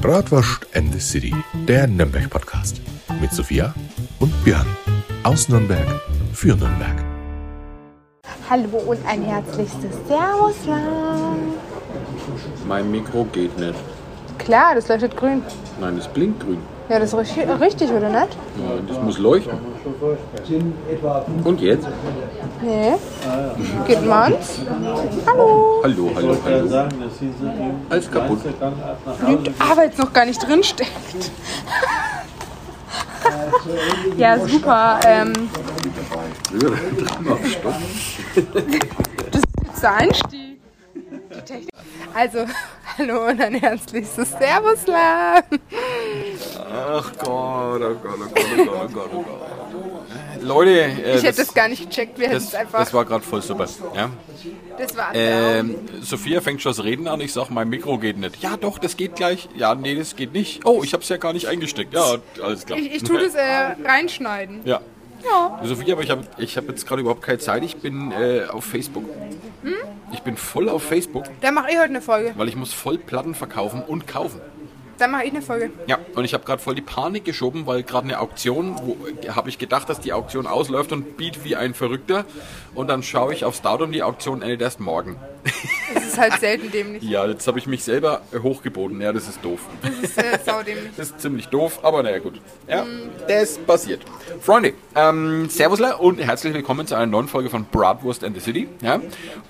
Bratwurst and the City, der Nürnberg-Podcast. Mit Sophia und Björn. Aus Nürnberg für Nürnberg. Hallo und ein herzlichstes Servus. Mein Mikro geht nicht. Klar, das leuchtet grün. Nein, es blinkt grün. Ja, das ist richtig, richtig oder nicht? Ja, das muss leuchten. Und jetzt? Nee. Geht man's? Hallo. Hallo, hallo, hallo. Alles kaputt. Lügt, aber jetzt noch gar nicht drin steckt. ja, super. Ähm, das ist jetzt der Einstieg. Technik. Also, hallo und ein herzlichstes Servus. La. Ach Gott, oh Gott, oh Gott, oh Gott, oh Gott, oh Gott. Leute, äh, Ich hätte das gar nicht gecheckt. Wir hätten das, es einfach. das war gerade voll super. Ja? Das war Ähm, Sophia fängt schon das Reden an. Ich sag, mein Mikro geht nicht. Ja, doch, das geht gleich. Ja, nee, das geht nicht. Oh, ich hab's ja gar nicht eingesteckt. Ja, alles klar. ich, ich tue das äh, reinschneiden. Ja. Ja. Sophia, aber ich habe ich hab jetzt gerade überhaupt keine Zeit. Ich bin äh, auf Facebook. Hm? Ich bin voll auf Facebook, Dann mache ich heute eine Folge. weil ich muss voll Platten verkaufen und kaufen. Dann mache ich eine Folge. Ja, und ich habe gerade voll die Panik geschoben, weil gerade eine Auktion, wo habe ich gedacht, dass die Auktion ausläuft und biet wie ein Verrückter. Und dann schaue ich aufs Datum, die Auktion endet erst morgen. Das ist halt selten dämlich. Ja, jetzt habe ich mich selber hochgeboten. Ja, das ist doof. Das ist äh, saudämlich. Das ist ziemlich doof, aber naja gut. Ja, das passiert. Freunde, ähm, Servusler und herzlich willkommen zu einer neuen Folge von Bratwurst and the City. Ja,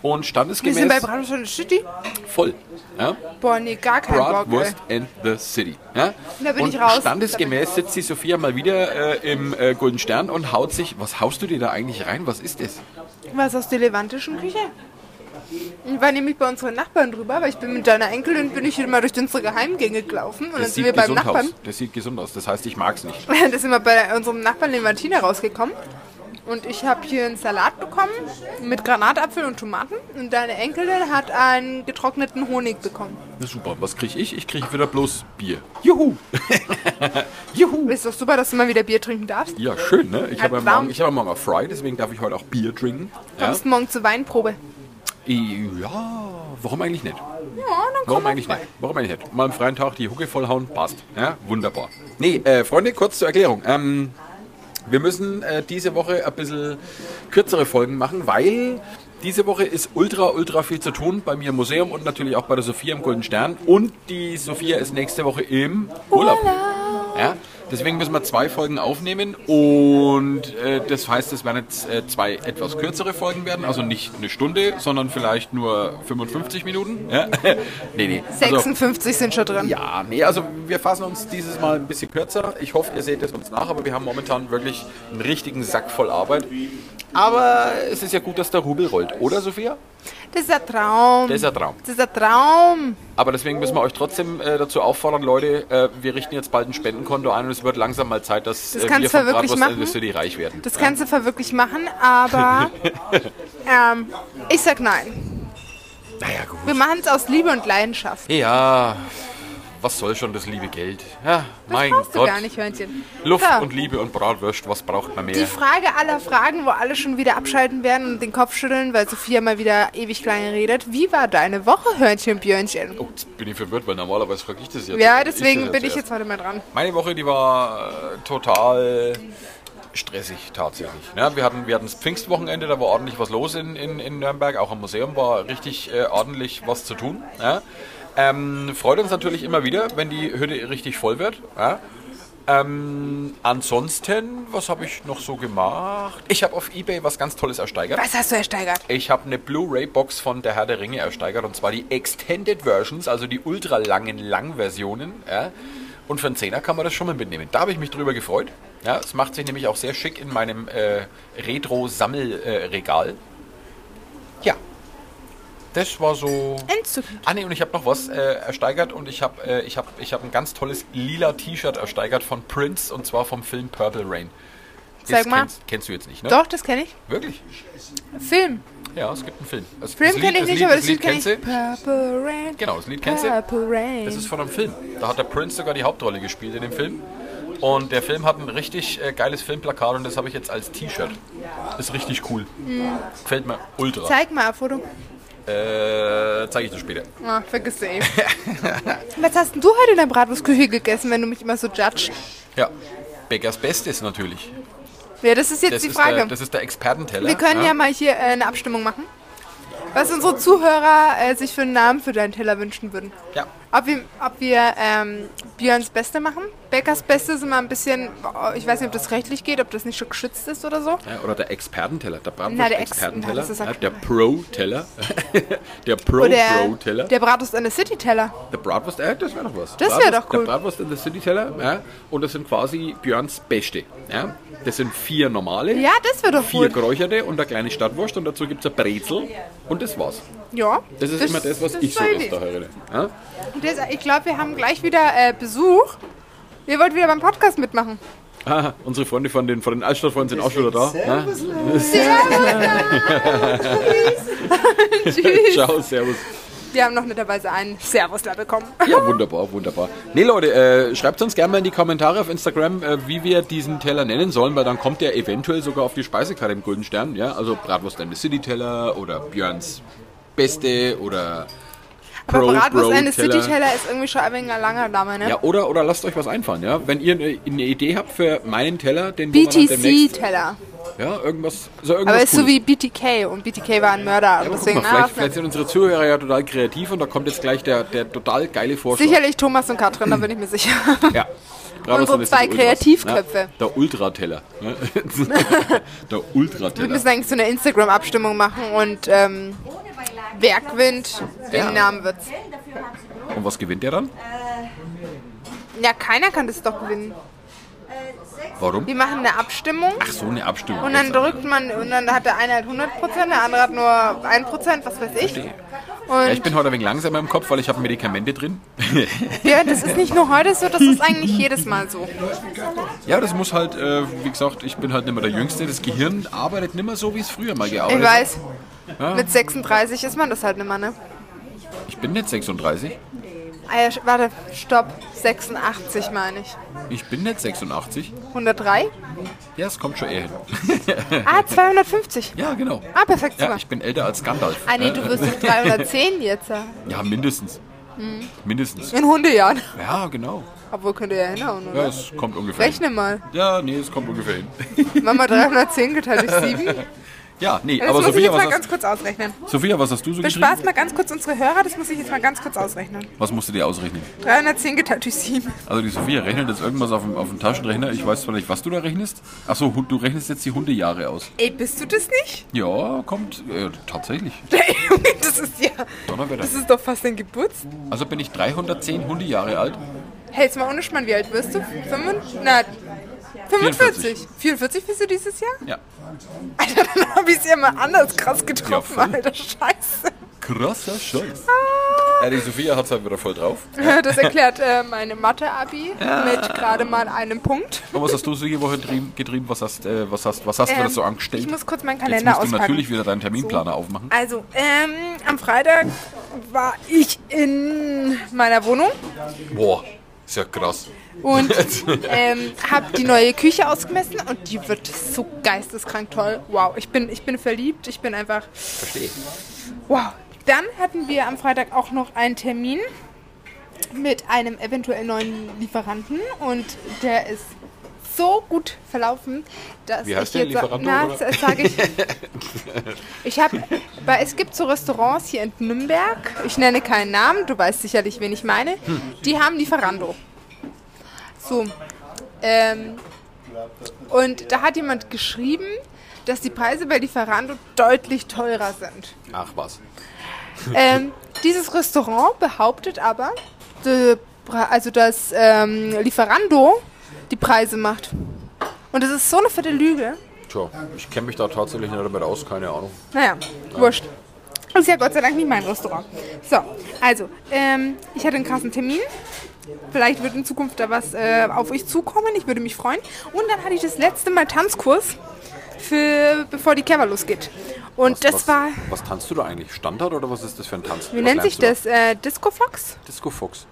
und Wir standesgemäß sind bei Bratwurst und City. voll. Ja, Boah, nee, gar kein Bock. Bratwurst Ey. and the City. Ja? Da bin und ich raus. standesgemäß sitzt die Sophia mal wieder äh, im äh, Golden Stern und haut sich. Was haust du dir da eigentlich rein? Was ist das? Was aus der levantischen Küche? Ich war nämlich bei unseren Nachbarn drüber, weil ich bin mit deiner Enkelin bin ich immer durch unsere Geheimgänge gelaufen und dann Das sind sieht wir beim Nachbarn. aus. Das sieht gesund aus. Das heißt, ich mag's nicht. Da sind wir bei unserem Nachbarn Levantina rausgekommen. Und ich habe hier einen Salat bekommen mit Granatapfel und Tomaten. Und deine Enkelin hat einen getrockneten Honig bekommen. Na super. Was krieg ich? Ich krieg wieder bloß Bier. Juhu! Juhu! Ist doch super, dass du mal wieder Bier trinken darfst. Ja, schön, ne? Ich habe ja morgen, ich hab ja morgen Fry, deswegen darf ich heute auch Bier trinken. Ja? Kommst morgen zur Weinprobe. Ja, warum eigentlich nicht? Ja, dann Warum eigentlich nicht? Warum eigentlich nicht? Mal am freien Tag die Hucke vollhauen, passt. Ja, wunderbar. Nee, äh, Freunde, kurz zur Erklärung. Ähm, wir müssen äh, diese Woche ein bisschen kürzere Folgen machen, weil diese Woche ist ultra, ultra viel zu tun bei mir im Museum und natürlich auch bei der Sophia im Golden Stern. Und die Sophia ist nächste Woche im Urlaub. Ja, deswegen müssen wir zwei Folgen aufnehmen und äh, das heißt, es werden jetzt äh, zwei etwas kürzere Folgen werden, also nicht eine Stunde, sondern vielleicht nur 55 Minuten. Ja? nee, nee. Also, 56 sind schon drin. ja, nee, also wir fassen uns dieses Mal ein bisschen kürzer. Ich hoffe, ihr seht es uns nach, aber wir haben momentan wirklich einen richtigen Sack voll Arbeit. Aber es ist ja gut, dass der Rubel rollt, oder Sophia? Das ist ein Traum. Das ist ein Traum. Das ist ein Traum. Aber deswegen müssen wir euch trotzdem äh, dazu auffordern, Leute, äh, wir richten jetzt bald ein Spendenkonto ein und es wird langsam mal Zeit, dass Das äh, wir von Bratwurst in the City reich werden. Das kannst du verwirklich machen, aber ähm, ich sag nein. Naja, gut. Wir machen es aus Liebe und Leidenschaft. Ja, was soll schon das liebe Geld? Ja, mein Brauchst du Gott. gar nicht, Hörnchen. Luft So. und Liebe und Bratwurst, was braucht man Die mehr? Frage aller Fragen, wo alle schon wieder abschalten werden und den Kopf schütteln, weil Sophia mal wieder ewig klein redet. Wie war deine Woche, Hörnchen Björnchen? Oh, jetzt bin ich verwirrt, weil normalerweise frage ich das jetzt. Ja, Ich deswegen das bin ich jetzt heute mal dran. Meine Woche, die war äh, total stressig tatsächlich. Ja, wir, hatten, wir hatten das Pfingstwochenende, da war ordentlich was los in, in, in Nürnberg. Auch am Museum war richtig äh, ordentlich was zu tun. Ja. Ähm, freut uns natürlich immer wieder, wenn die Hütte richtig voll wird. Ja. Ähm, ansonsten, was habe ich noch so gemacht? Ich habe auf Ebay was ganz Tolles ersteigert. Was hast du ersteigert? Ich habe eine Blu-ray-Box von Der Herr der Ringe ersteigert und zwar die Extended Versions, also die ultra langen Lang-Versionen. Ja. Und für einen Zehner kann man das schon mal mitnehmen. Da habe ich mich drüber gefreut. Ja, es macht sich nämlich auch sehr schick in meinem äh, Retro-Sammelregal. ja. Das war so. Entzückend. Ah ne, und ich habe noch was äh, ersteigert und ich habe äh, ich hab, ich hab ein ganz tolles lila T-Shirt ersteigert von Prince und zwar vom Film Purple Rain. Das Sag mal. Kennst, kennst du jetzt nicht, ne? Doch, das kenne ich. Wirklich? Film. Ja, es gibt einen Film. Das, Film das kenne ich das nicht, Lied, aber das das Lied Lied kenne ich. kennst du? Purple Rain. Genau, das Lied kennst du. Purple Rain. Das ist von einem Film. Da hat der Prince sogar die Hauptrolle gespielt in dem Film. Und der Film hat ein richtig äh, geiles Filmplakat und das habe ich jetzt als T-Shirt. Ist richtig cool. Gefällt mir ultra. Zeig mal ein Foto. Äh, zeige ich dir später. Ah, vergiss du eh. Was hast denn du heute in der Bratwurstküche gegessen, wenn du mich immer so judgst? Ja. Bäckers Bestes natürlich. Ja, das ist jetzt Das die ist, Frage. der, das ist der Expertenteller. Wir können ja, mal hier äh, eine Abstimmung machen. Was unsere Zuhörer äh, sich für einen Namen für deinen Teller wünschen würden. ja. Ob wir, ob wir ähm, Björns Beste machen. Bäckers Beste ist immer ein bisschen, oh, ich weiß nicht, ob das rechtlich geht, ob das nicht schon geschützt ist oder so. Ja, oder der Expertenteller, der Ex- Bratwurst-Expertenteller, das ist ja, der Pro-Teller, der Pro-Pro-Teller, der Bratwurst an der City Teller. der Bratwurst, äh, das wäre doch was. Das wär Bratwurst- doch cool. Der Bratwurst in der City-Teller, ja, und das sind quasi Björns Beste. Ja. Das sind vier normale, Ja, das wäre doch vier gut. geräucherte und eine kleine Stadtwurst und dazu gibt es ein Brezel und das war's. Ja. Das ist immer das, was ich so Idee. da höre. Ja? Das, ich glaube, wir haben gleich wieder äh, Besuch. Ihr wollt wieder beim Podcast mitmachen. Ah, unsere Freunde von den, von den Altstadtfreunden sind auch schon wieder da. Ja? Tschüss. Ciao, servus. Wir haben noch netterweise einen Servusler bekommen. Ja, wunderbar, wunderbar. Nee, Leute, äh, schreibt uns gerne mal in die Kommentare auf Instagram, äh, wie wir diesen Teller nennen sollen, weil dann kommt der eventuell sogar auf die Speisekarte im Golden Stern. Ja? Also Bratwurst and the City Teller oder Björns Beste oder Aber Pro Bratwurst Bro eine Teller. City Teller ist irgendwie schon ein wenig ein langer Name, ne? Ja, oder, oder lasst euch was einfallen, ja. Wenn ihr eine, eine Idee habt für meinen Teller, den BTC-Teller. ja, irgendwas, also irgendwas Aber ist so wie BTK und BTK war ein Mörder. Ja, deswegen, mal, vielleicht, ah, vielleicht sind unsere Zuhörer ja total kreativ und da kommt jetzt gleich der, der total geile Vorschlag. sicherlich Thomas und Katrin, da bin ich mir sicher. Ja. And the zwei Kreativköpfe. Ja, der Ultrateller. ja. der Wir Ultrateller. müssen eigentlich so eine Instagram-Abstimmung machen und ähm, wer gewinnt, den Ja. Namen wird's. Und was gewinnt der dann? Ja, keiner kann das doch gewinnen. Warum? Wir machen eine Abstimmung Ach so, eine Abstimmung. und dann drückt man und dann hat der eine halt 100%, der andere hat nur 1%, was weiß ich. Ja, ich bin heute ein wenig langsamer im Kopf, weil ich habe Medikamente drin. ja, das ist nicht nur heute so, das ist eigentlich jedes Mal so. ja, das muss halt, äh, wie gesagt, ich bin halt nicht mehr der Jüngste. Das Gehirn arbeitet nicht mehr so, wie es früher mal gearbeitet Ich hat. weiß, mit 36 ist man das halt nicht mehr, ne? Ich bin nicht 36. Ah ja, warte, stopp, 86 meine ich. Ich bin nicht 86. 103? Ja, es kommt schon eher hin. Ah, 250. ja, genau. Ah, perfekt, Ja, ich bin älter als Gandalf. Ah nee, du wirst doch 310 jetzt. ja. Ja, mindestens. Mhm. Mindestens. In Hundejahren. Ja, genau. Obwohl, könnt ihr ja hinhauen, Ja, oder? es kommt ungefähr hin. Rechne mal. Ja, nee, es kommt ungefähr hin. Mama 310 geteilt durch 7. Ja, nee, Das aber muss ich Sophia jetzt mal ganz kurz ausrechnen. Sophia, was hast du so geschrieben? Bespaß mal ganz kurz unsere Hörer, das muss ich jetzt mal ganz kurz ausrechnen. Was musst du dir ausrechnen? 310 geteilt durch 7. Also die Sophia rechnet jetzt irgendwas auf dem, auf dem Taschenrechner. Ich weiß zwar nicht, was du da rechnest. Achso, du rechnest jetzt die Hundejahre aus. Ey, bist du das nicht? Ja, kommt. Äh, tatsächlich. Das ist ja... Donnerwetter. Das ist doch fast dein Geburtstag. Also bin ich 310 Hundejahre alt. Hey, jetzt mal ohne Spann, wie alt wirst du? 5, na, 45. 44 bist du dieses Jahr? Ja. Alter, dann hab ich es ja mal anders krass getroffen, Ja, voll. Alter, scheiße. Krasser Scheiß. Ja, die Sophia hat es halt wieder voll drauf. Das erklärt äh, meine Mathe-Abi mit gerade mal einem Punkt. Und was hast du so die Woche getrieben? getrieben? Was hast, äh, was hast, was hast du Ähm, da so angestellt? Ich muss kurz meinen Jetzt Kalender musst du auspacken. natürlich wieder deinen Terminplaner aufmachen. Also, ähm, am Freitag war ich in meiner Wohnung Boah, ist ja krass. Und ähm, habe die neue Küche ausgemessen und die wird so geisteskrank toll. Wow, ich bin, ich bin verliebt, ich bin einfach Verstehe. wow. Dann hatten wir am Freitag auch noch einen Termin mit einem eventuell neuen Lieferanten und der ist so gut verlaufen, dass Wie heißt ich jetzt na, sage ich. Ich habe, weil es gibt so Restaurants hier in Nürnberg. Ich nenne keinen Namen, du weißt sicherlich, wen ich meine. Die haben Lieferando. So, ähm, und da hat jemand geschrieben, dass die Preise bei Lieferando deutlich teurer sind. Ach was. Ähm, dieses Restaurant behauptet aber, de, also dass ähm, Lieferando die Preise macht. Und das ist so eine fette Lüge. Tja, ich kenne mich da tatsächlich nicht damit aus, keine Ahnung. Naja, wurscht. Das ist ja Gott sei Dank nicht mein Restaurant. So, also, ähm, ich hatte einen krassen Termin. Vielleicht wird in Zukunft da was äh, auf euch zukommen. Ich würde mich freuen. Und dann hatte ich das letzte Mal Tanzkurs, für, bevor die Kerber losgeht. Und Was, das was, war, Was tanzt du da eigentlich? Standard oder was ist das für ein Tanz? wie was nennt sich das? Äh, Disco Fox? Disco Fox.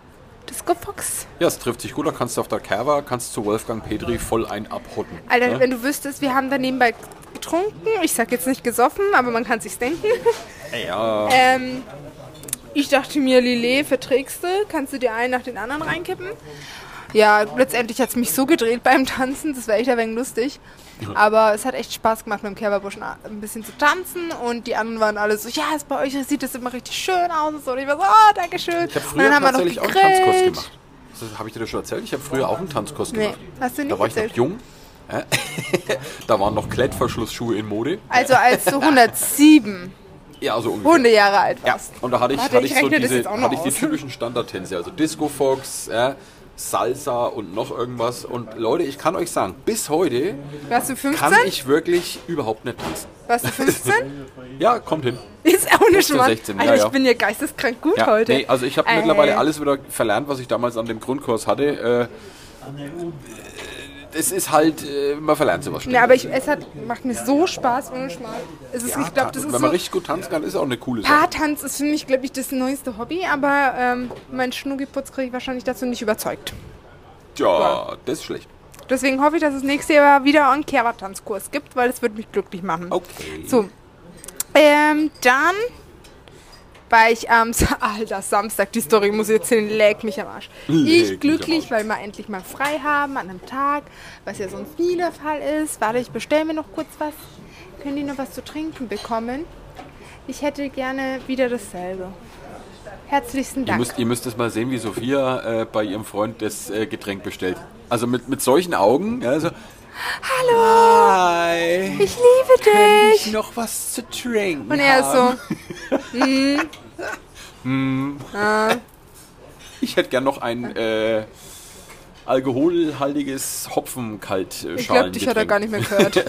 Disco Fox? Ja, es trifft sich gut. Da kannst du auf der Kerwa, kannst zu Wolfgang Petri voll ein abhotten. Alter, ne? wenn du wüsstest, wir haben da nebenbei getrunken. Ich sag jetzt nicht gesoffen, aber man kann sich's denken. Ja. Ähm, ich dachte mir, Lillet verträgst du, kannst du dir einen nach den anderen reinkippen. Ja, letztendlich hat es mich so gedreht beim Tanzen, das war echt ein wenig lustig. Aber es hat echt Spaß gemacht, mit dem Kerberbusch ein bisschen zu tanzen und die anderen waren alle so, ja, ist bei euch sieht das immer richtig schön aus und so. Und ich war so, oh, danke schön. Ich habe und früher dann haben wir noch tatsächlich auch einen Tanzkurs gegrillt. gemacht. Habe ich dir das schon erzählt? Ich habe früher auch einen Tanzkurs Nee, gemacht. hast du nicht Da war ich noch erzählt. jung. Da waren noch Klettverschlussschuhe in Mode. Also als du 107 Ja, so ungefähr. Hundejahre alt Ja, warst. und da hatte ich, Warte, hatte ich ich, so diese, hatte ich die aus. typischen Standardtänze, also Disco Fox, ja, Salsa und noch irgendwas. Und Leute, ich kann euch sagen, bis heute Warst du 15? kann ich wirklich überhaupt nicht tanzen. Warst du 15? Ja, kommt hin. Ist auch nicht 15, mal. 16, Alter, ja, ja. ich bin ja geisteskrank gut Ja, heute. nee, also ich habe mittlerweile alles wieder verlernt, was ich damals an dem Grundkurs hatte. Äh, es ist halt, äh, man verlernt sowas schnell. Nee, aber ich, es hat, macht mir so Spaß ohne Schmarrn. Es ist, Ja, ich glaube, das wenn ist man so. richtig gut tanzen kann, ist auch eine coole Sache. Paartanz ist für mich, glaube ich, das neueste Hobby, aber ähm, mein Schnuggiputz kriege ich wahrscheinlich dazu nicht überzeugt. Ja, das ist schlecht. Deswegen hoffe ich, dass es nächstes Jahr wieder einen Kerber-Tanzkurs gibt, weil das würde mich glücklich machen. Okay. So. Ähm, dann war ich am Sa- Alter, Samstag, die Story muss ich erzählen, lägt mich am Arsch. Ich glücklich, weil wir endlich mal frei haben an einem Tag, was ja sonst nie der Fall ist. Warte, ich bestelle mir noch kurz was. Können die noch was zu trinken bekommen? Ich hätte gerne wieder dasselbe. Herzlichsten Ihr Dank. müsst, ihr müsst es mal sehen, wie Sophia äh, bei ihrem Freund das äh, Getränk bestellt. Also mit, mit solchen Augen. Ja, so, Hallo. Hi. ich liebe dich. ich noch was zu trinken Und er ist haben? so, Ich hätte gern noch ein äh, alkoholhaltiges Hopfenkaltschalen. ich glaube, dich hat er gar nicht mehr gehört.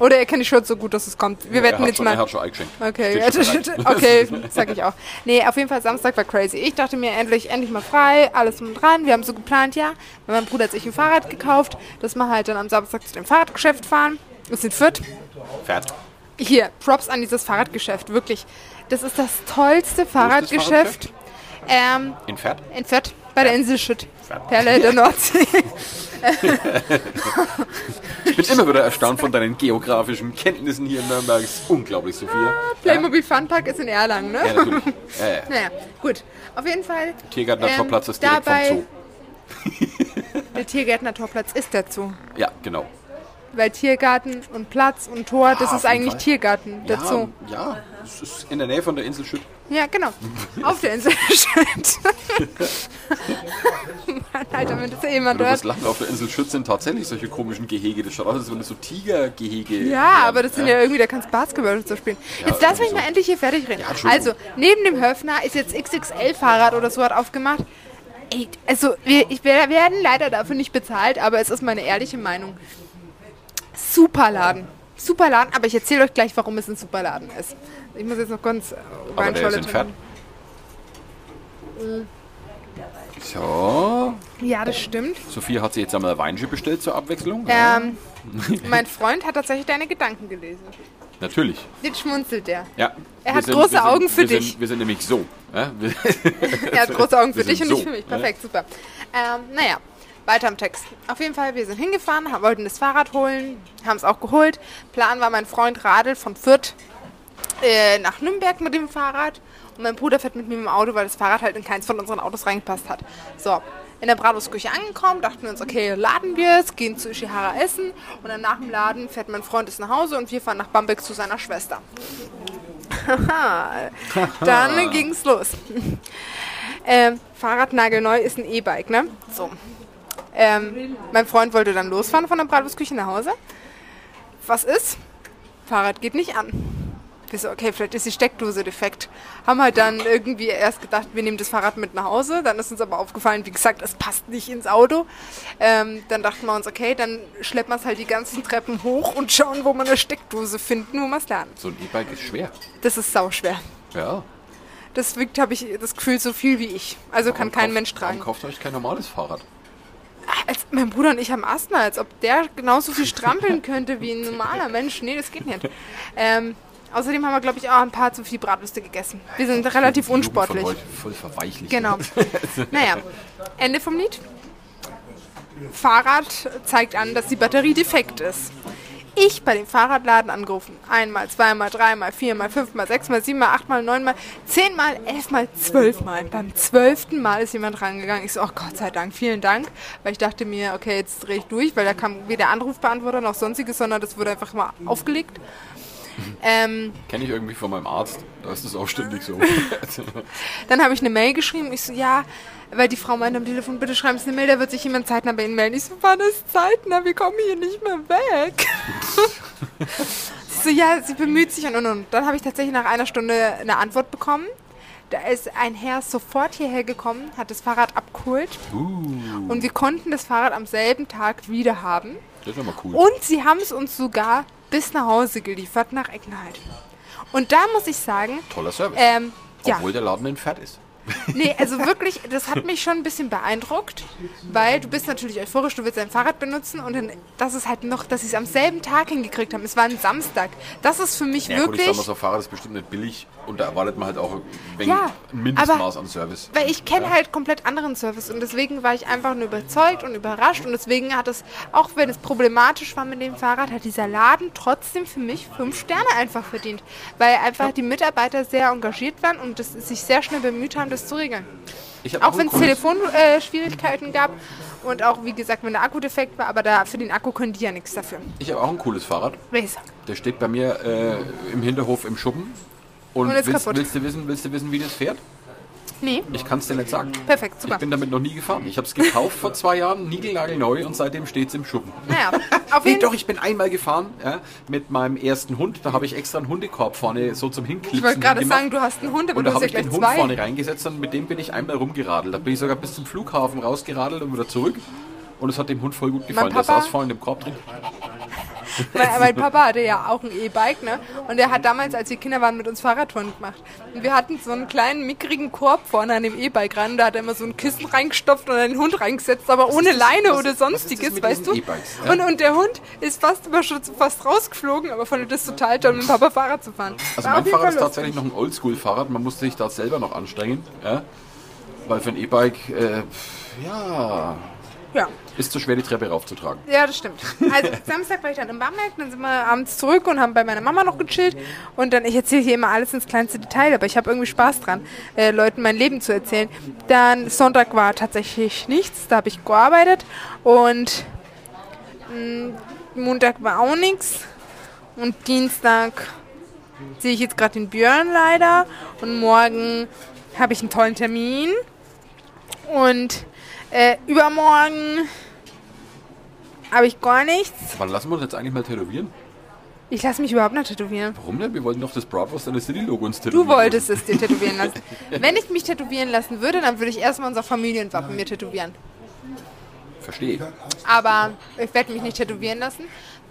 Oder er kennt die schon so gut, dass es kommt. Wir Er wetten jetzt schon, mal. er hat schon eingeschenkt. Okay, ja, okay, sag ich auch. Nee, auf jeden Fall Samstag war crazy. Ich dachte mir endlich, endlich mal frei, alles drum und dran. Wir haben so geplant, ja. Mein Bruder hat sich ein Fahrrad gekauft, dass wir halt dann am Samstag zu dem Fahrradgeschäft fahren. Wir sind Fürth. Fährt. Hier, Props an dieses Fahrradgeschäft, wirklich. Das ist das tollste Fahrradgeschäft ähm, In Fährt? in Fürth, bei der Insel Schütt. Perle der Nordsee. Ich bin immer wieder erstaunt von deinen geografischen Kenntnissen hier in Nürnberg. Das ist unglaublich, Sophia. Playmobil Funpark ist in Erlangen, ne? Ja, natürlich. Ja, ja. Naja, gut. Auf jeden Fall. Tiergarten ähm, Torplatz ist direkt dabei, vom Der Tiergärtner Torplatz ist der Zoo. Zoo. Ja, genau. Weil Tiergarten und Platz und Tor, das ist eigentlich Fall. Tiergarten, der ja, Zoo. ja, es ist in der Nähe von der Insel Schütt. Ja, genau. Auf der Insel Schütt. Mann, Alter, wenn das ja jemand Du hört. wirst lachen, auf der Insel Schütt sind tatsächlich solche komischen Gehege. Das schaut aus, als wenn das so Tigergehege Ja, wären, aber das sind ja irgendwie, da kannst Basketball und so spielen. Jetzt lass mich irgendwie mal so. endlich hier fertig reden. Also, neben dem Höfner ist jetzt XXL-Fahrrad oder so hat aufgemacht. Ey, also, wir, ich, wir werden leider dafür nicht bezahlt, aber es ist meine ehrliche Meinung. Superladen. Superladen, aber ich erzähle euch gleich, warum es ein Superladen ist. Ich muss jetzt noch ganz äh, Aber der ist Fährt. trinken. So, Ja, das stimmt. Sophia hat sich jetzt einmal Weinsche bestellt zur Abwechslung. Ähm, mein Freund hat tatsächlich deine Gedanken gelesen. Natürlich. Jetzt schmunzelt der. Ja. Er hat große Augen für wir dich. Sind, wir sind nämlich so. Ja? Er hat große Augen für dich sind und nicht so, für mich. Perfekt, super. Ähm, naja, weiter im Text. Auf jeden Fall, wir sind hingefahren, wollten das Fahrrad holen, haben es auch geholt. Plan war, mein Freund radelt von Fürth äh, nach Nürnberg mit dem Fahrrad und mein Bruder fährt mit mir im Auto, weil das Fahrrad halt in keins von unseren Autos reingepasst hat. So, in der Bratwurstküche angekommen, dachten wir uns, okay, laden wir es, gehen zu Ishihara essen und dann nach dem Laden fährt mein Freund es nach Hause und wir fahren nach Bamberg zu seiner Schwester. dann ging's los. Ähm, Fahrrad nagelneu ist ein E-Bike, ne? So. Ähm, mein Freund wollte dann losfahren von der Bratwurstküche nach Hause. Was ist? Fahrrad geht nicht an. Wir so, okay, vielleicht ist die Steckdose defekt. Haben halt dann irgendwie erst gedacht, wir nehmen das Fahrrad mit nach Hause. Dann ist uns aber aufgefallen, wie gesagt, es passt nicht ins Auto. Ähm, dann dachten wir uns, okay, dann schleppen wir es halt die ganzen Treppen hoch und schauen, wo wir eine Steckdose finden, wo wir es lernen. so ein E-Bike ist schwer. Das ist sauschwer. Ja. Das wiegt, habe ich das Gefühl, so viel wie ich. Also kann Warum kein kauft- Mensch tragen. Warum kauft euch kein normales Fahrrad? Als, mein Bruder und ich haben Asthma, als ob der genauso viel strampeln könnte wie ein normaler Mensch. Nee, das geht nicht. Ähm, außerdem haben wir, glaube ich, auch ein paar zu viel Bratwürste gegessen. Wir sind relativ unsportlich. Voll verweichlich. Genau. naja, Ende vom Lied. Fahrrad zeigt an, dass die Batterie defekt ist. ich bei dem Fahrradladen angerufen. Einmal, zweimal, dreimal, viermal, fünfmal, sechsmal, siebenmal, achtmal, neunmal, zehnmal, elfmal, zwölfmal. Beim zwölften Mal ist jemand rangegangen. Ich so, oh Gott sei Dank, vielen Dank. Weil ich dachte mir, okay, jetzt drehe ich durch, weil da kam weder Anrufbeantworter noch sonstiges, sondern das wurde einfach mal aufgelegt. Ähm, Kenne ich irgendwie von meinem Arzt. Da ist das auch ständig so. dann habe ich eine Mail geschrieben. Ich so, ja, weil die Frau meinte am Telefon, bitte schreiben Sie eine Mail, da wird sich jemand zeitnah bei Ihnen melden. Ich so, wann ist zeitnah? Wir kommen hier nicht mehr weg. So, ja, sie bemüht sich und und und. Dann habe ich tatsächlich nach einer Stunde eine Antwort bekommen. Da ist ein Herr sofort hierher gekommen, hat das Fahrrad abgeholt uh, und wir konnten das Fahrrad am selben Tag wieder haben. das ist mal cool. Und sie haben es uns sogar bis nach Hause geliefert, nach Eckenheit. Und da muss ich sagen, Toller Service. ähm, ja, Obwohl der Laden in Fett ist. Nee, also wirklich, das hat mich schon ein bisschen beeindruckt, weil du bist natürlich euphorisch, du willst dein Fahrrad benutzen und dann, das ist halt noch, dass sie es am selben Tag hingekriegt haben. Es war ein Samstag. Das ist für mich Ja, gut, ich wirklich. sag mal, so ein Fahrrad ist bestimmt nicht billig und da erwartet man halt auch ein, Ja, ein Mindestmaß an Service. Weil ich kenne halt komplett anderen Service und deswegen war ich einfach nur überzeugt und überrascht und deswegen hat es, auch wenn es problematisch war mit dem Fahrrad, hat dieser Laden trotzdem für mich fünf Sterne einfach verdient. Weil einfach die Mitarbeiter sehr engagiert waren und das, sich sehr schnell bemüht haben, das zu regeln. Ich Auch ein wenn es Telefonschwierigkeiten äh, Schwierigkeiten gab und auch, wie gesagt, wenn der Akku defekt war, aber da für den Akku können die ja nichts dafür. Ich habe auch ein cooles Fahrrad. Welches? Der steht bei mir äh, im Hinterhof im Schuppen. Und, Und willst, willst, du wissen, willst du wissen, wie das fährt? Nee, Ich kann es dir nicht sagen. perfekt, Ich super. bin damit noch nie gefahren. Ich habe es gekauft vor zwei Jahren, niegelnagelneu und seitdem steht es im Schuppen. Naja, auf Nee, jeden doch, ich bin einmal gefahren ja, mit meinem ersten Hund. Da habe ich extra einen Hundekorb vorne so zum Hinklipsen Ich wollte gerade sagen, du hast einen Hund, aber Und du da hast habe ich den Hund zwei. vorne reingesetzt und mit dem bin ich einmal rumgeradelt. Da bin ich sogar bis zum Flughafen rausgeradelt und wieder zurück. Und es hat dem Hund voll gut gefallen. Der saß vorne in dem Korb drin. Weil mein Papa hatte ja auch ein E-Bike, ne? Und er hat damals, als wir Kinder waren, mit uns Fahrradtouren gemacht. Und wir hatten so einen kleinen, mickrigen Korb vorne an dem E-Bike ran. Da hat er immer so ein Kissen reingestopft und einen Hund reingesetzt, aber ohne das- Leine was- oder was sonstiges, weißt du? E-Bikes, ja? Und, und der Hund ist fast immer schon fast rausgeflogen, aber fand das total toll, mit dem Papa Fahrrad zu fahren. Also War mein Fahrrad ist tatsächlich noch ein Oldschool-Fahrrad. Man musste sich da selber noch anstrengen. Ja? Weil für ein E-Bike, äh, ja. Ja. ist zu schwer, die Treppe raufzutragen. Ja, das stimmt. Also Samstag war ich dann im Bamberg, dann sind wir abends zurück und haben bei meiner Mama noch gechillt. Und dann, ich erzähle hier immer alles ins kleinste Detail, aber ich habe irgendwie Spaß dran, äh, Leuten mein Leben zu erzählen. Dann Sonntag war tatsächlich nichts, da habe ich gearbeitet. Und mh, Montag war auch nichts. Und Dienstag sehe ich jetzt gerade den Björn leider. Und morgen habe ich einen tollen Termin. Und äh, übermorgen habe ich gar nichts. Wann lassen wir uns jetzt eigentlich mal tätowieren? Ich lasse mich überhaupt nicht tätowieren. Warum denn? Wir wollten doch das Bratwurst an der City-Logo uns tätowieren. Du wolltest es dir tätowieren lassen. Wenn ich mich tätowieren lassen würde, dann würde ich erstmal unser Familienwappen mir tätowieren. Verstehe. Aber ich werde mich nicht tätowieren lassen,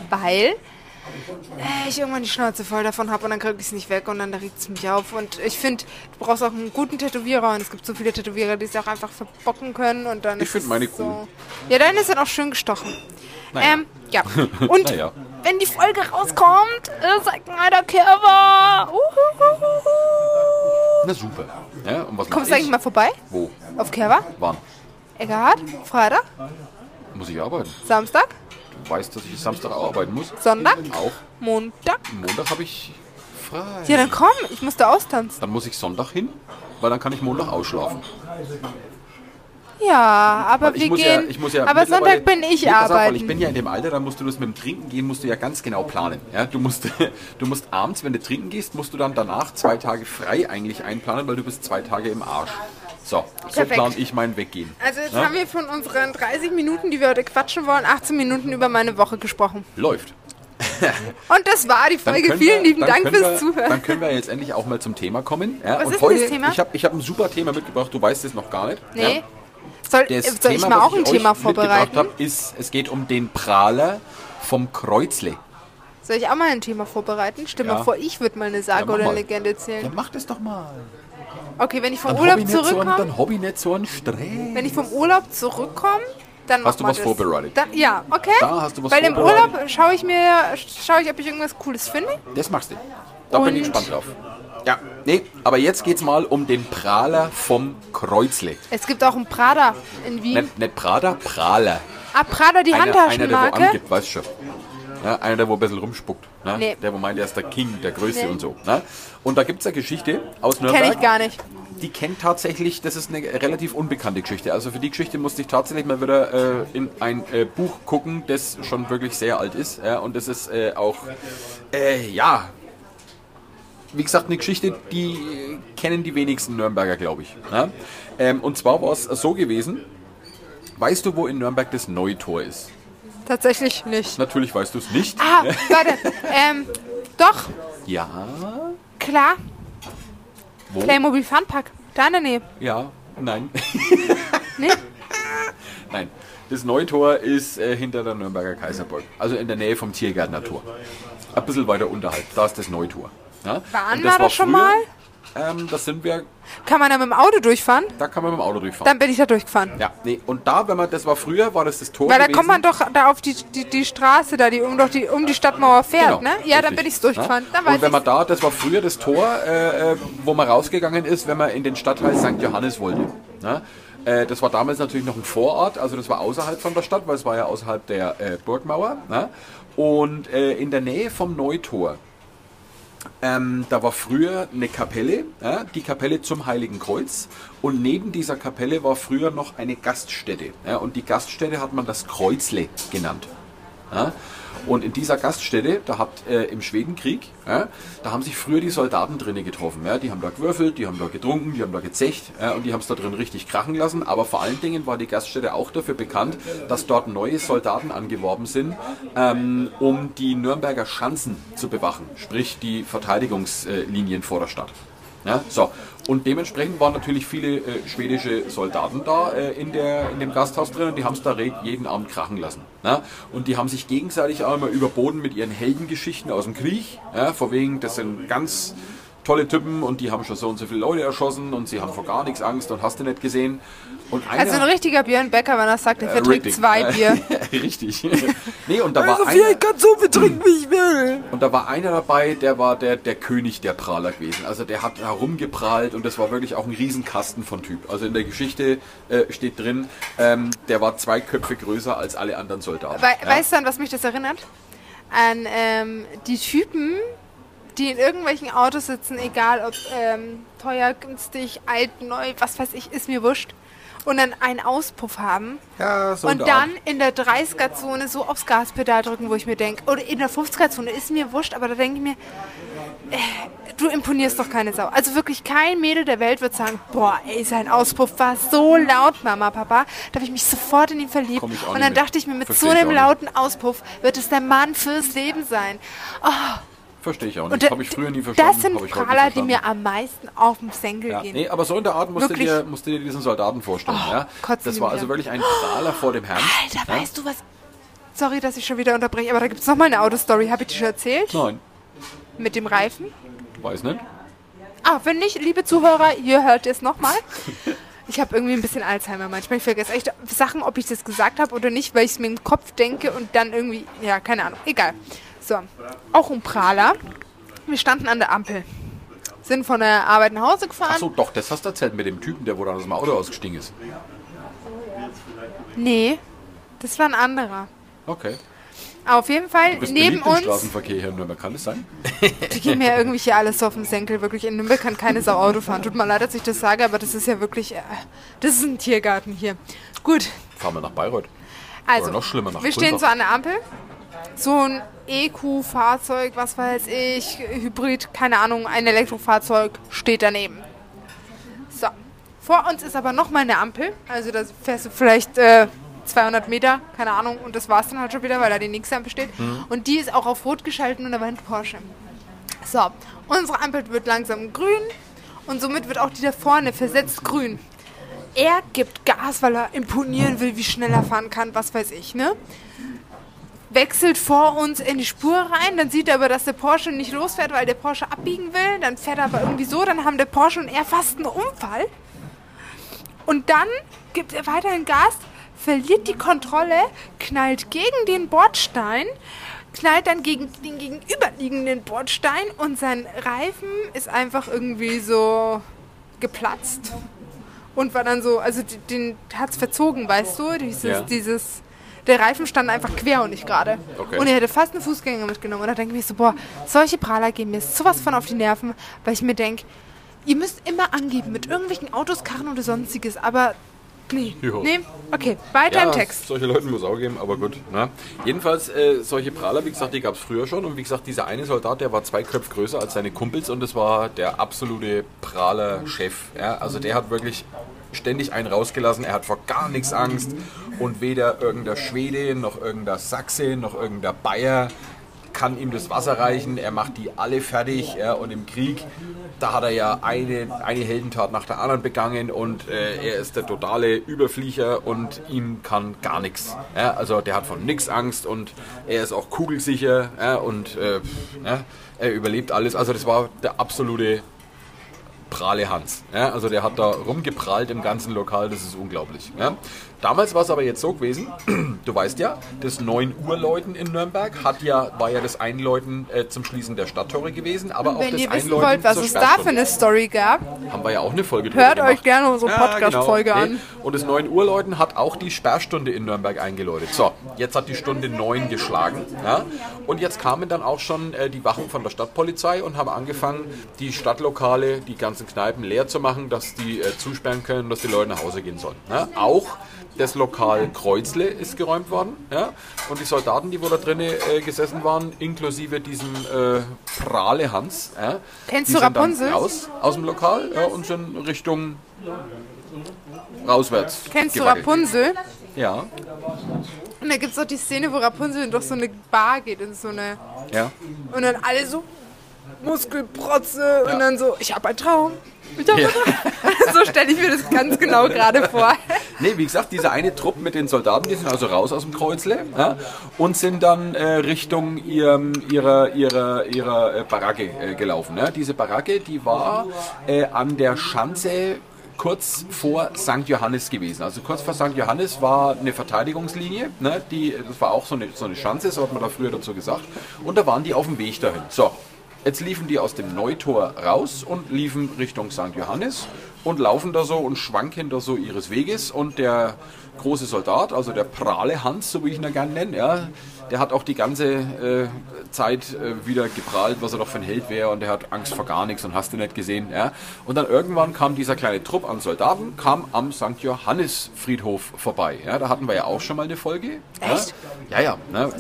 weil äh, ich irgendwann die Schnauze voll davon habe und dann kriege ich es nicht weg und dann regt es mich auf. Und ich finde, du brauchst auch einen guten Tätowierer und es gibt so viele Tätowierer, die es auch einfach verbocken können und dann Ich ist find es meine so. cool. Ja, deine ist dann auch schön gestochen. Naja. Ähm, ja. Und Naja. wenn die Folge rauskommt, äh, sagt mal der Kerber. Uhuhuhu. Na super. Ja, und was Kommst du eigentlich ich? mal vorbei? Wo? Auf Kerber? Wann? Eckhard? Freitag? Muss ich arbeiten? Samstag? Du weißt, dass ich Samstag auch arbeiten muss. Sonntag? Auch. Montag? Montag habe ich frei. Ja, dann komm, ich muss da austanzen. Dann muss ich Sonntag hin, weil dann kann ich Montag ausschlafen. Ja, aber Weil ich wir muss gehen. ja, ich muss ja aber Sonntag bin ich Nee, pass auf, arbeiten. ich bin ja in dem Alter, da musst du das mit dem Trinken gehen, musst du ja ganz genau planen. Ja, du musst, du musst abends, wenn du trinken gehst, musst du dann danach zwei Tage frei eigentlich einplanen, weil du bist zwei Tage im Arsch. So, so plane ich mein Weggehen. also jetzt Ja? haben wir von unseren 30 Minuten, die wir heute quatschen wollen, 18 Minuten über meine Woche gesprochen. Läuft. Und das war die Folge. Vielen wir- lieben Dank fürs wir, Zuhören. Dann können wir jetzt endlich auch mal zum Thema kommen. Ja, Was und ist heute, das Thema? Ich habe ich hab ein super Thema mitgebracht, du weißt es noch gar nicht. Nee. Ja. Soll, soll ich Thema, mal was auch ein Thema vorbereiten? Hab, ist, es geht um den Prahler vom Kreuzle. Soll ich auch mal ein Thema vorbereiten? Stell Ja. mal vor, ich würde mal eine Sage Ja, oder mal. Legende erzählen. Ja, mach das doch mal. Okay, wenn ich vom Dann Urlaub nicht so zurückkomme, Dann ich nicht so einen Stress. wenn ich vom Urlaub zurückkomme, dann Hast du was das. vorbereitet? Da, ja, okay. Da hast du was Weil im. Urlaub schaue ich mir, schaue ich, ob ich irgendwas Cooles finde. Das machst du. Da bin ich Und- gespannt drauf. Ja, nee, aber jetzt geht's mal um den Prahler vom Kreuzle. Es gibt auch einen Prada in Wien. Nicht, nicht Prada, Prahler. Ah, Prada, die Einer, einer, der wo Handtaschenmarke. angibt, weißt schon. Ja, einer, der wo ein bisschen rumspuckt. Ne? Nee. Der, wo meint, er ist der King, der Größte Nee. und so. Ne? Und da gibt es eine Geschichte aus Nürnberg. Kenne ich gar nicht. Die kennt tatsächlich, das ist eine relativ unbekannte Geschichte. Also für die Geschichte musste ich tatsächlich mal wieder äh, in ein äh, Buch gucken, das schon wirklich sehr alt ist. Ja, und das ist äh, auch, äh, ja, wie gesagt, eine Geschichte, die äh, kennen die wenigsten Nürnberger, glaube ich. Ja? Ähm, und zwar war es so gewesen, weißt du, wo in Nürnberg das Neutor ist? Tatsächlich nicht. Natürlich weißt du es nicht. Ah, warte. ähm, doch, Ja, klar. wo? Playmobil Funpark. Da in der Nähe. Ja, nein. Nee? Nein, das Neutor ist äh, hinter der Nürnberger Kaiserburg, also in der Nähe vom Tiergärtner Tor. Ein bisschen weiter unterhalb, da ist das Neutor. Ja? Waren Und wir da schon mal? Ähm, das sind wir, Kann man da mit dem Auto durchfahren? da kann man mit dem Auto durchfahren. Dann bin ich da durchgefahren. ja, nee, und da, wenn man, das war früher, war das das Tor Weil da gewesen. kommt man doch da auf die, die, die Straße, da die um, doch die um die Stadtmauer fährt, Genau, ne? Ja, dann richtig. bin ich durchgefahren. Ja? Dann Und wenn man da, das war früher das Tor, äh, äh, wo man rausgegangen ist, wenn man in den Stadtteil St. Johannes wollte. Ja? Äh, das war damals natürlich noch ein Vorort, also das war außerhalb von der Stadt, weil es war ja außerhalb der äh, Burgmauer. Ja? Und äh, in der Nähe vom Neutor, ähm, da war früher eine Kapelle, ja, die Kapelle zum Heiligen Kreuz. Und neben dieser Kapelle war früher noch eine Gaststätte. Ja, und die Gaststätte hat man das Kreuzle genannt. Ja? Und in dieser Gaststätte, da hat äh, im Schwedenkrieg, ja, da haben sich früher die Soldaten drinnen getroffen. Ja? Die haben da gewürfelt, die haben da getrunken, die haben da gezecht ja? und die haben es da drin richtig krachen lassen. Aber vor allen Dingen war die Gaststätte auch dafür bekannt, dass dort neue Soldaten angeworben sind, ähm, um die Nürnberger Schanzen zu bewachen, sprich die Verteidigungslinien vor der Stadt. Ja, so. Und dementsprechend waren natürlich viele äh, schwedische Soldaten da äh, in, der, in dem Gasthaus drin und die haben es da jeden Abend krachen lassen. Ja? Und die haben sich gegenseitig auch immer überboten mit ihren Heldengeschichten aus dem Krieg. Ja? Vor wegen, das sind ganz tolle Typen und die haben schon so und so viele Leute erschossen und sie haben vor gar nichts Angst und hast du nicht gesehen. Und einer, Also ein richtiger Björn Becker, wenn er sagt, er äh, verträgt zwei Bier. Richtig. nee, und da war Also einer, kann so viel trinken, wie ich will. und da war einer dabei, der war der, der König der Prahler gewesen. Also der hat herumgeprahlt und das war wirklich auch ein Riesenkasten von Typ. Also in der Geschichte äh, steht drin, ähm, der war zwei Köpfe größer als alle anderen Soldaten. Wei ja? Weißt du, an was mich das erinnert? An ähm, die Typen, die in irgendwelchen Autos sitzen, egal ob ähm, teuer, günstig, alt, neu, was weiß ich, ist mir wurscht. Und dann einen Auspuff haben ja, so und dann Art. in der 30er-Zone so aufs Gaspedal drücken, wo ich mir denke, oder in der 50er-Zone ist mir wurscht, aber da denke ich mir, äh, du imponierst doch keine Sau. Also wirklich kein Mädel der Welt wird sagen, boah, ey, sein Auspuff war so laut, Mama, Papa. Da habe ich mich sofort in ihn verliebt. Und dann dachte ich mir, mit Versteh so einem lauten Auspuff wird es der Mann fürs Leben sein. Verstehe ich auch Und nicht. Habe ich früher nie verstanden. das sind Prahler, die mir am meisten auf den Senkel Ja, gehen. nee, aber so in der Art musst du, dir, musst du dir diesen Soldaten vorstellen. Oh, ja? Das war also wirklich ein Prahler vor dem Herrn. Alter, ja? weißt du was? Sorry, dass ich schon wieder unterbreche, aber da gibt es nochmal eine Autostory. Habe ich dir schon erzählt? Nein, Mit dem Reifen? weiß nicht. Ah, wenn nicht, liebe Zuhörer, ihr hört es nochmal. Ich habe irgendwie ein bisschen Alzheimer manchmal. Ich vergesse echt Sachen, ob ich das gesagt habe oder nicht, weil ich es mir im Kopf denke und dann irgendwie, ja, keine Ahnung. Egal. So, auch ein Prahler. Wir standen an der Ampel. Sind von der Arbeit nach Hause gefahren. Achso, doch, das hast du erzählt mit dem Typen, der wo dann aus dem Auto ausgestiegen ist. Nee, das war ein anderer. Okay. Auf jeden Fall neben beliebt im uns. Straßenverkehr hier in Nürnberg, kann das sein? Die gehen mir irgendwie hier alles so auf den Senkel. Wirklich, in Nürnberg kann keine Sau Auto fahren. Tut mir leid, dass ich das sage, aber das ist ja wirklich. Äh, das ist ein Tiergarten hier. Gut, Fahren wir nach Bayreuth. also. Oder noch schlimmer, nach wir stehen Kulmbach. so an der Ampel. So ein EQ-Fahrzeug, was weiß ich, Hybrid, keine Ahnung, ein Elektrofahrzeug steht daneben. So. Vor uns ist aber nochmal eine Ampel. Also da fährst du vielleicht äh, 200 Meter, keine Ahnung. Und das war's dann halt schon wieder, weil da die nächste Ampel steht. Mhm. Und die ist auch auf Rot geschalten und da war ein Porsche. So, unsere Ampel wird langsam grün und somit wird auch die da vorne versetzt grün. Er gibt Gas, weil er imponieren will, wie schnell er fahren kann, was weiß ich, ne? Wechselt vor uns in die Spur rein, dann sieht er aber, dass der Porsche nicht losfährt, weil der Porsche abbiegen will. Dann fährt er aber irgendwie so, dann haben der Porsche und er fast einen Unfall. Und dann gibt er weiterhin Gas, verliert die Kontrolle, knallt gegen den Bordstein, knallt dann gegen den gegenüberliegenden Bordstein und sein Reifen ist einfach irgendwie so geplatzt. Und war dann so, also d- den hat's verzogen, weißt du? Dieses, Ja. dieses, Der Reifen stand einfach quer und nicht gerade. Okay. Und er hätte fast einen Fußgänger mitgenommen. Und da denke ich mir so, boah, solche Prahler gehen mir sowas von auf die Nerven, weil ich mir denke, ihr müsst immer angeben mit irgendwelchen Autos, Karren oder sonstiges, aber nee, Jo. nee, okay, weiter im Text. solche Leute muss es auch geben, aber gut. Ne? Jedenfalls, äh, solche Prahler, wie gesagt, die gab es früher schon. Und wie gesagt, dieser eine Soldat, der war zwei Köpfe größer als seine Kumpels und das war der absolute Prahler-Chef. Ja? Also der hat wirklich ständig einen rausgelassen. Er hat vor gar nichts Angst. Und weder irgendein Schwede, noch irgendein Sachse, noch irgendein Bayer kann ihm das Wasser reichen, er macht die alle fertig ja, und im Krieg, da hat er ja eine, eine Heldentat nach der anderen begangen und äh, er ist der totale Überflieger und ihm kann gar nichts. Ja, also der hat von nichts Angst und er ist auch kugelsicher ja, und äh, er überlebt alles. Also das war der absolute prahle Hans. Ja, also der hat da rumgeprallt im ganzen Lokal, das ist unglaublich. Ja. Damals war es aber jetzt so gewesen, du weißt ja, das 9 Uhr Läuten in Nürnberg hat ja, war ja das Einläuten äh, zum Schließen der Stadttore gewesen, aber auch Wenn das ihr wissen Einläuten wollt, was es da für eine Story gab, Haben wir ja auch eine Folge drüber hört euch gemacht. gerne unsere Ja, Podcast-Folge genau. an. Nee. Und das 9 Uhr Läuten hat auch die Sperrstunde in Nürnberg eingeläutet. So, jetzt hat die Stunde 9 geschlagen. Ja? Und jetzt kamen dann auch schon äh, die Wachen von der Stadtpolizei und haben angefangen, die Stadtlokale, die ganzen Kneipen leer zu machen, dass die äh, zusperren können, dass die Leute nach Hause gehen sollen. Ja? Auch das Lokal Kreuzle ist geräumt worden. Ja? Und die Soldaten, die wo da drinnen äh, gesessen waren, inklusive diesem äh, Prahle Hans, ja? Kennst du sind dann Rapunzel? Raus aus dem Lokal ja, und sind Richtung rauswärts. kennst du gewackelt. Rapunzel? Ja, Und da gibt es doch die Szene, wo Rapunzel durch so eine Bar geht, in so eine. ja. Und dann alle so Muskelprotze und dann so, ich habe einen Traum. Ja. so stelle ich mir das ganz genau gerade vor. Nee, wie gesagt, dieser eine Trupp mit den Soldaten, die sind also raus aus dem Kreuzle ja, und sind dann äh, Richtung ihrem, ihrer, ihrer, ihrer äh, Baracke äh, gelaufen. Ja. Diese Baracke, die war äh, an der Schanze kurz vor St. Johannes gewesen. Also kurz vor St. Johannes war eine Verteidigungslinie, ne, die, das war auch so eine, so eine Schanze, so hat man da früher dazu gesagt. Und da waren die auf dem Weg dahin. So, Jetzt liefen die aus dem Neutor raus und liefen Richtung St. Johannes und laufen da so und schwanken da so ihres Weges. Und der große Soldat, also der prahle Hans, so wie ich ihn ja gerne nenne, ja, der hat auch die ganze äh, Zeit äh, wieder geprahlt, was er doch für ein Held wäre und der hat Angst vor gar nichts und hast du nicht gesehen. Ja. Und dann irgendwann kam dieser kleine Trupp an Soldaten, kam am St. Johannes Friedhof vorbei. Ja, da hatten wir ja auch schon mal eine Folge. Echt? Ja, ja. ja ne,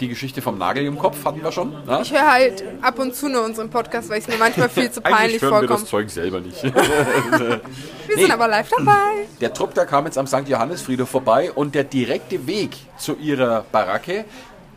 die Geschichte vom Nagel im Kopf hatten wir schon. Ne? Ich höre halt ab und zu nur unseren Podcast, weil es mir manchmal viel zu peinlich wir das vorkommt. Zeug selber nicht. Wir sind aber live dabei. Der Trupp, der kam jetzt am St. Johannesfriedhof vorbei und der direkte Weg zu ihrer Baracke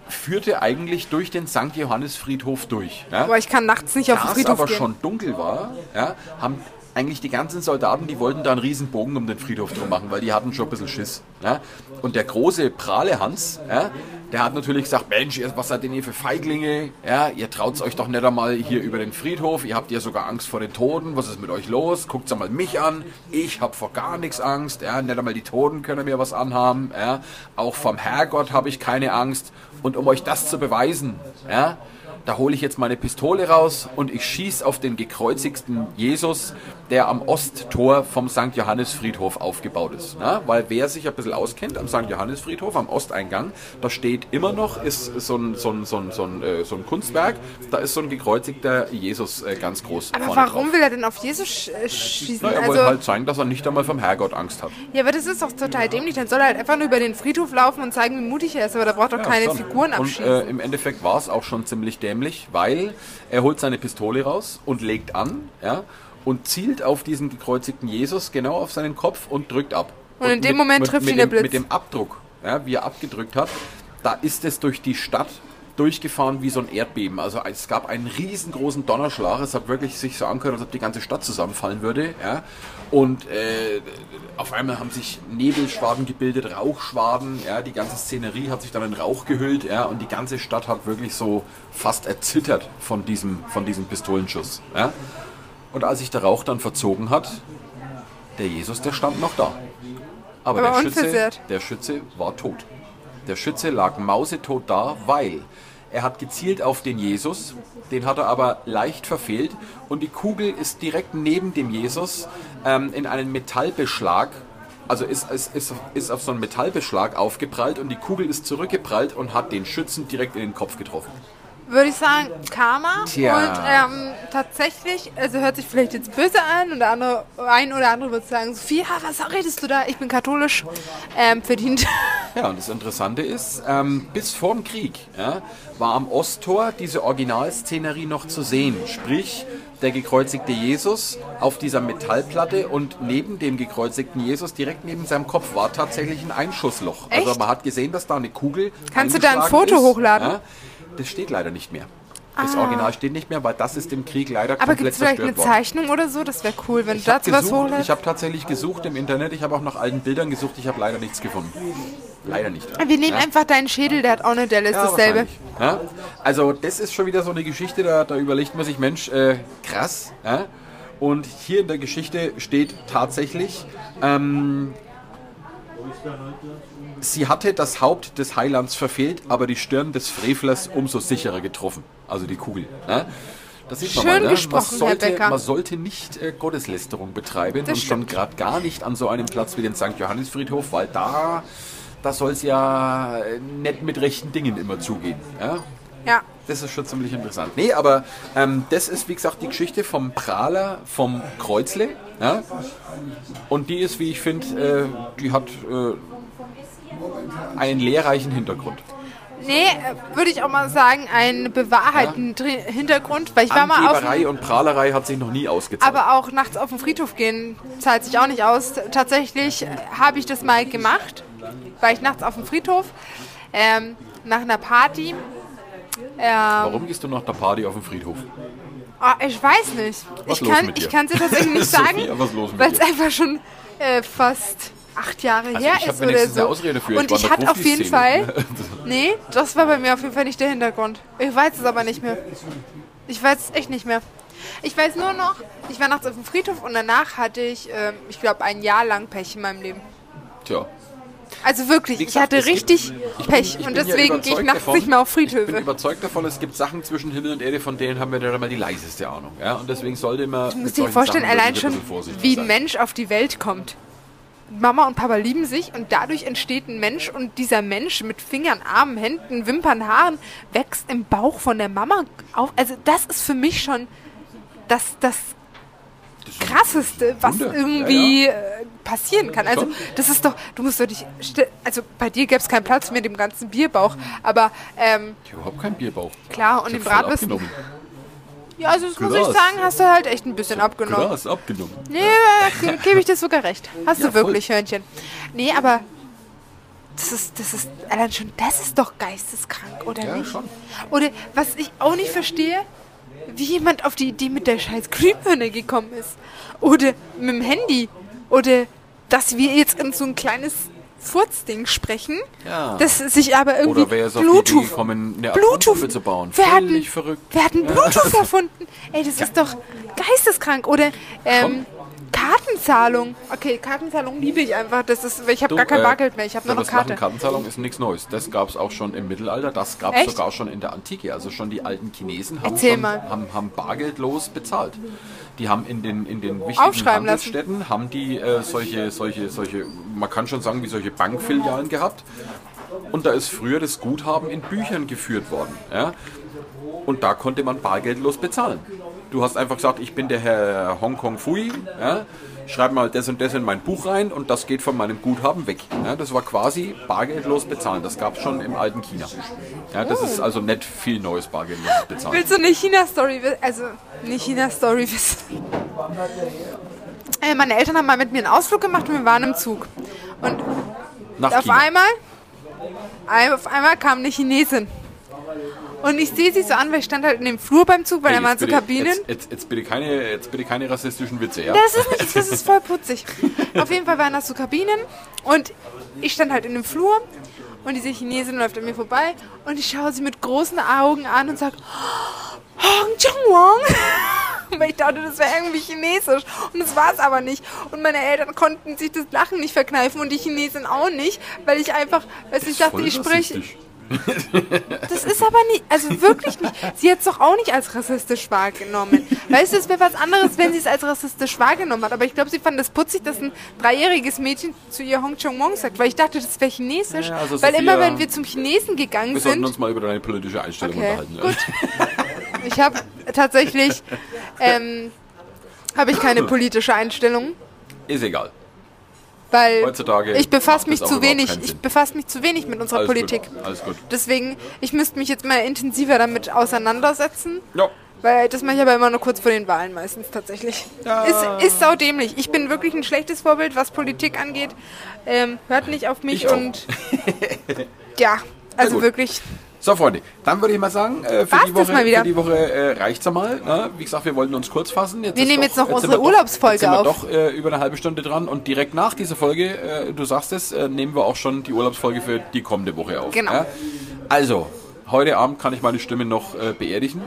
führte eigentlich durch den St. Johannesfriedhof durch. Ja? Aber ich kann nachts nicht auf den Friedhof aber gehen. schon dunkel war, ja, haben eigentlich die ganzen Soldaten, die wollten da einen riesen Bogen um den Friedhof drum machen, weil die hatten schon ein bisschen Schiss. Ja. Und der große Prahle Hans, ja, der hat natürlich gesagt, Mensch, was seid denn ihr für Feiglinge? Ja, ihr traut euch doch nicht einmal hier über den Friedhof, ihr habt ja sogar Angst vor den Toten, was ist mit euch los? Guckt einmal mich an, ich habe vor gar nichts Angst, ja, nicht einmal die Toten können mir was anhaben, ja. auch vom Herrgott habe ich keine Angst. Und um euch das zu beweisen, ja, da hole ich jetzt meine Pistole raus und ich schieße auf den gekreuzigten Jesus, der am Osttor vom St. Johannesfriedhof aufgebaut ist. Ne? Weil wer sich ein bisschen auskennt am St. Johannesfriedhof, am Osteingang, da steht immer noch, ist so ein, so ein, so ein, so ein, äh, so ein Kunstwerk, da ist so ein gekreuzigter Jesus äh, ganz groß Aber warum drauf. will er denn auf Jesus äh, schießen? Na, er also, wollte halt zeigen, dass er nicht einmal vom Herrgott Angst hat. ja, aber das ist doch total dämlich. Dann soll er halt einfach nur über den Friedhof laufen und zeigen, wie mutig er ist. Aber da braucht doch keine schon. Figuren Und abschießen. äh, im Endeffekt war es auch schon ziemlich dämlich, weil er holt seine Pistole raus und legt an, ja, und zielt auf diesen gekreuzigten Jesus genau auf seinen Kopf und drückt ab. Und in dem Moment trifft ihn der dem, Blitz. Mit dem Abdruck, ja, wie er abgedrückt hat, da ist es durch die Stadt durchgefahren wie so ein Erdbeben. Also es gab einen riesengroßen Donnerschlag. Es hat wirklich sich so angehört, als ob die ganze Stadt zusammenfallen würde. Ja. Und äh, auf einmal haben sich Nebelschwaden gebildet, Rauchschwaden. Ja. Die ganze Szenerie hat sich dann in Rauch gehüllt. Ja. Und die ganze Stadt hat wirklich so fast erzittert von diesem, von diesem Pistolenschuss. Ja. Und als sich der Rauch dann verzogen hat, der Jesus, der stand noch da. Aber, Aber der, Schütze, der Schütze war tot. Der Schütze lag mausetot da, weil er hat gezielt auf den Jesus, den hat er aber leicht verfehlt und die Kugel ist direkt neben dem Jesus ähm, in einen Metallbeschlag also ist, ist, ist, ist auf so einen Metallbeschlag aufgeprallt und die Kugel ist zurückgeprallt und hat den Schützen direkt in den Kopf getroffen. Würde ich sagen, Karma. Tja. Und ähm, tatsächlich, also hört sich vielleicht jetzt böse an und der andere, ein oder andere wird sagen, Sophia, was redest du da? Ich bin katholisch. Ähm, verdient. Ja, und das Interessante ist, ähm, bis vor dem Krieg ja, war am Osttor diese Originalszenerie noch zu sehen. Sprich, der gekreuzigte Jesus auf dieser Metallplatte und neben dem gekreuzigten Jesus, direkt neben seinem Kopf, war tatsächlich ein Einschussloch. Also Echt? man hat gesehen, dass da eine Kugel. Kannst du da ein Foto ist. hochladen? Ja, das steht leider nicht mehr. Das Ah. Original steht nicht mehr, weil das ist im Krieg leider Aber komplett gibt es vielleicht eine zerstört worden. Zeichnung oder so? Das wäre cool, wenn Ich du dazu was hochlädst. ich habe tatsächlich gesucht im Internet, ich habe auch nach alten Bildern gesucht, ich habe leider nichts gefunden. Leider nicht. Wir nehmen Ja? einfach deinen Schädel, der hat auch eine Delle, ist Ja, dasselbe. Ja? Also das ist schon wieder so eine Geschichte, da, da überlegt man sich, Mensch, äh, krass. Und hier in der Geschichte steht tatsächlich, ähm, sie hatte das Haupt des Heilands verfehlt, aber die Stirn des Frevlers umso sicherer getroffen. Also die Kugel. Ja? Das sieht man Schön mal, ne? gesprochen, man Herr sollte, Becker. Man sollte nicht äh, Gotteslästerung betreiben Das und schon gerade gar nicht an so einem Platz wie den St. Johannisfriedhof, weil da, da soll es ja äh, nicht mit rechten Dingen immer zugehen. Ja? Ja. Das ist schon ziemlich interessant. Nee, aber ähm, das ist, wie gesagt, die Geschichte vom Prahler, vom Kreuzle. Ja? Und die ist, wie ich finde, äh, die hat äh, einen lehrreichen Hintergrund. Nee, äh, würde ich auch mal sagen, einen bewahrheitenden Dr- Hintergrund, weil ich war mal auf und Prahlerei hat sich noch nie ausgezahlt. aber auch nachts auf den Friedhof gehen zahlt sich auch nicht aus. Tatsächlich äh, habe ich das mal gemacht, war ich nachts auf dem Friedhof ähm, nach einer Party. Ähm, Warum gehst du nach der Party auf den Friedhof? ah, ich weiß nicht. Was ich kann ich es dir tatsächlich nicht sagen, weil es einfach schon äh, fast acht Jahre Also her ich ist oder so. eine Ausrede für. Ich Und ich der hatte auf jeden. Fall Nee, das war bei mir auf jeden Fall nicht der Hintergrund. Ich weiß es aber nicht mehr. Ich weiß es echt nicht mehr. Ich weiß nur noch, ich war nachts auf dem Friedhof und danach hatte ich, ähm, ich glaube, ein Jahr lang Pech in meinem Leben. Tja. Also wirklich, Wie ich gesagt, hatte gibt- richtig ich bin- Pech und bin ja deswegen gehe ich nachts davon- nicht mehr auf Ich bin Friedhöfe. überzeugt davon, es gibt Sachen zwischen Himmel und Erde, von denen haben wir da mal die leiseste Ahnung. Ja? Und deswegen sollte man. Du musst dir vorstellen, allein schon, wie ein Mensch auf die Welt kommt. Mama und Papa lieben sich und dadurch entsteht ein Mensch und dieser Mensch mit Fingern, Armen, Händen, Wimpern, Haaren wächst im Bauch von der Mama auf. Also das ist für mich schon das, das krasseste, was Wunder. irgendwie Ja, äh, passieren kann. Also das ist doch, du musst doch dich, sti- also bei dir gäbe es keinen Platz mehr dem ganzen Bierbauch, aber ähm, Ich habe überhaupt keinen Bierbauch. klar und den voll Bratwürsten. abgenommen. Ja, also das muss ich sagen, hast du halt echt ein bisschen abgenommen. Krass, abgenommen. Nee, ge- gebe ich dir sogar recht. Hast Ja, du wirklich, Hörnchen. Nee, aber das ist, das ist, allein schon, das ist doch geisteskrank, oder Ja, nicht? schon. Oder was ich auch nicht verstehe, wie jemand auf die Idee mit der scheiß Glühbirne gekommen ist. Oder mit dem Handy. Oder dass wir jetzt in so ein kleines Furzding sprechen, Ja. das sich aber irgendwie Oder die Idee Bluetooth, gekommen, eine Bluetooth zu bauen? Wir hatten, verrückt. Wir hatten Bluetooth erfunden. Ey, das ist doch geisteskrank. Oder ähm, Kartenzahlung. Okay, Kartenzahlung liebe ich einfach. Das ist, ich habe gar kein äh, Bargeld mehr. Ich habe nur noch das Machen Karte. Kartenzahlung ist nichts Neues. Das gab es auch schon im Mittelalter, das gab es sogar schon in der Antike. Also schon die alten Chinesen haben, schon, haben, haben bargeldlos bezahlt. Die haben in den, in den wichtigen lassen. Handelsstädten haben die äh, solche, solche, solche, man kann schon sagen, wie solche Bankfilialen gehabt. Und da ist früher das Guthaben in Büchern geführt worden. Ja? Und da konnte man bargeldlos bezahlen. Du hast einfach gesagt, ich bin der Herr Hongkong Fui, ja? schreib mal das und das in mein Buch rein und das geht von meinem Guthaben weg. Ja? Das war quasi bargeldlos bezahlen. Das gab es schon im alten China. Ja, das ist also nicht viel neues bargeldloses Bezahlen. Willst du eine China-Story wissen? Also, eine China-Story wissen. Äh, meine Eltern haben mal mit mir einen Ausflug gemacht und wir waren im Zug. Und Nach auf China. einmal, ein- auf einmal kam eine Chinesin. Und ich sehe sie so an, weil ich stand halt in dem Flur beim Zug, weil Hey, da waren so bitte- Kabinen. Jetzt, jetzt, jetzt, bitte keine, jetzt bitte keine rassistischen Witze, ja? Das ist nicht, das ist voll putzig. Auf jeden Fall waren das so Kabinen und ich stand halt in dem Flur und diese Chinesin läuft an mir vorbei und ich schaue sie mit großen Augen an und sage, Hong Chong Wong. Weil ich dachte, das wäre irgendwie chinesisch. Und das war es aber nicht. Und meine Eltern konnten sich das Lachen nicht verkneifen und die Chinesin auch nicht, weil ich einfach, weil ich dachte, ich spreche. Das ist aber nicht, also wirklich nicht. Sie hat es doch auch nicht als rassistisch wahrgenommen. Weißt du, es wäre was anderes, wenn sie es als rassistisch wahrgenommen hat. Aber ich glaube, sie fand es putzig, dass ein dreijähriges Mädchen zu ihr Hong Chong Mong sagt, weil ich dachte, das wäre chinesisch. Ja, also weil immer, wenn wir zum Chinesen gegangen Wir sollten sind, uns mal über deine politische Einstellung Okay, unterhalten. gut. ich habe tatsächlich, ähm, habe ich keine politische Einstellung. Ist egal. Weil Heutzutage ich befasse mich zu wenig, ich befasse mich zu wenig mit unserer Alles Politik. Gut. Alles gut. Deswegen, ich müsste mich jetzt mal intensiver damit auseinandersetzen, Ja. weil das mache ich aber immer nur kurz vor den Wahlen meistens tatsächlich. Ist, ist saudämlich. Ich bin wirklich ein schlechtes Vorbild, was Politik angeht. Ähm, hört nicht auf mich Ich und ja, also wirklich. So, Freunde, dann würde ich mal sagen, äh, für, die Woche, mal wieder? für die Woche äh, reicht's ja mal. Ne? Wie gesagt, wir wollten uns kurz fassen. Jetzt Wir nehmen doch, jetzt noch sind unsere wir doch- Urlaubsfolge jetzt sind wir auf. doch äh, über eine halbe Stunde dran und direkt nach dieser Folge, äh, du sagst es, äh, nehmen wir auch schon die Urlaubsfolge für die kommende Woche auf. Genau. Ja? Also, heute Abend kann ich meine Stimme noch äh, beerdigen.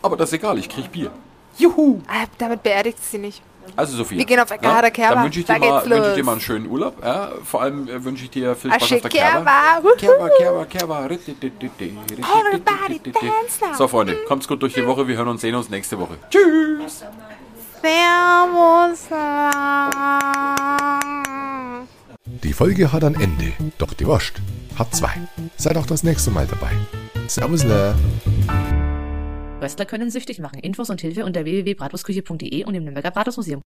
Aber das ist egal, ich krieg Bier. Juhu! Ah, damit beerdigt sie nicht. Also Sophie. Wir gehen auf Ekada Kerber. Dann wünsche ich, Da mal- wünsche ich dir mal einen schönen Urlaub. Ja? Vor allem äh, wünsche ich dir viel Spaß auf der Kerber. Kerber. Kerber, Kerber. Everybody dance now. So, Freunde, kommt's gut durch die Woche. Wir hören und sehen uns nächste Woche. Tschüss! Servus. Die Folge hat ein Ende, doch die Wurst hat zwei. Seid auch das nächste Mal dabei. Servus, le. Röstler können süchtig machen. Infos und Hilfe unter www.bratwurstküche.de und im Nürnberger Bratwurstmuseum.